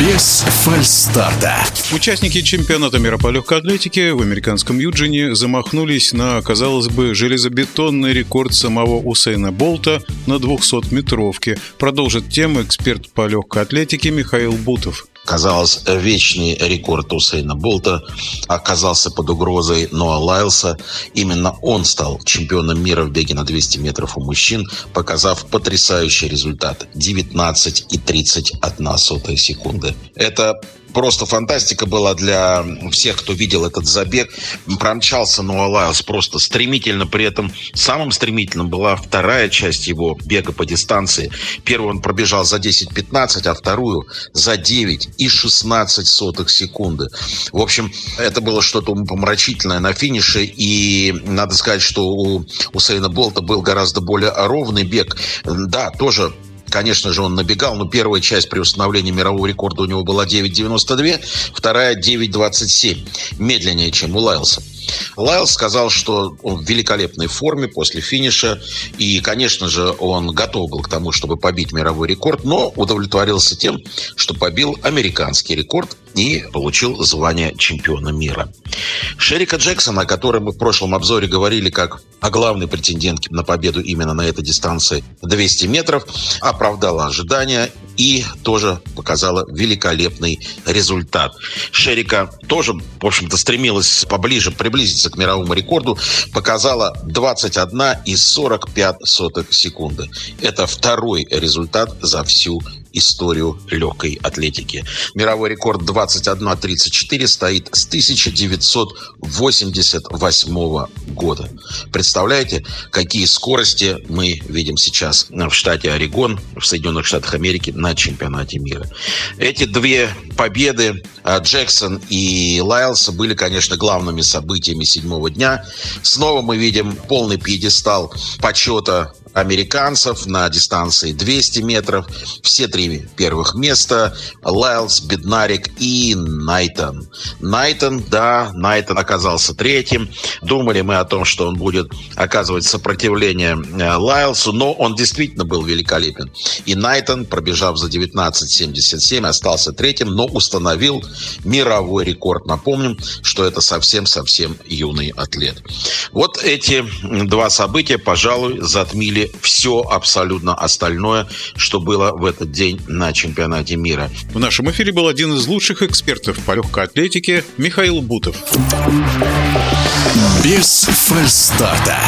Без фальстарта. Участники чемпионата мира по легкой атлетике в американском Юджине замахнулись на, казалось бы, железобетонный рекорд самого Усейна Болта на 200-метровке. Продолжит тему эксперт по легкой атлетике Михаил Бутов. Казалось, вечный рекорд Усейна Болта оказался под угрозой Ноа Лайлса. Именно он стал чемпионом мира в беге на 200 метров у мужчин, показав потрясающий результат – 19,31 секунды. Это просто фантастика была для всех, кто видел этот забег. Промчался Ноа Лайлс просто стремительно. При этом самым стремительным была вторая часть его бега по дистанции. Первую он пробежал за 10-15, а вторую за 9 и 16 сотых секунды. В общем, это было что-то помрачительное на финише. И надо сказать, что у Усейна Болта был гораздо более ровный бег. Да, тоже Конечно же, он набегал, но первая часть при установлении мирового рекорда у него была 9.92, вторая 9.27, медленнее, чем у Лайлса. Лайлс сказал, что он в великолепной форме после финиша, и, конечно же, он готов был к тому, чтобы побить мировой рекорд, но удовлетворился тем, что побил американский рекорд и получил звание чемпиона мира. Шерика Джексона, о которой мы в прошлом обзоре говорили как о главной претендентке на победу именно на этой дистанции 200 метров, оправдала ожидания и тоже показала великолепный результат. Шерика тоже, в общем-то, стремилась поближе приблизиться к мировому рекорду, показала 21 и 45 сотых секунды. Это второй результат за всю историю легкой атлетики. Мировой рекорд 21.34 стоит с 1988 года. Представляете, какие скорости мы видим сейчас в штате Орегон, в Соединенных Штатах Америки на чемпионате мира. Эти две победы а, Джексон и Лайлс были, конечно, главными событиями седьмого дня. Снова мы видим полный пьедестал почета американцев на дистанции 200 метров. Все три первых места. Лайлс, Беднарик и Найтон. Найтон, да, Найтон оказался третьим. Думали мы о том, что он будет оказывать сопротивление э, Лайлсу, но он действительно был великолепен. И Найтон, пробежав за 19.77, остался третьим, но установил мировой рекорд. Напомним, что это совсем-совсем юный атлет. Вот эти два события, пожалуй, затмили все абсолютно остальное, что было в этот день на чемпионате мира. В нашем эфире был один из лучших экспертов по легкой атлетике Михаил Бутов. Без фальстарта.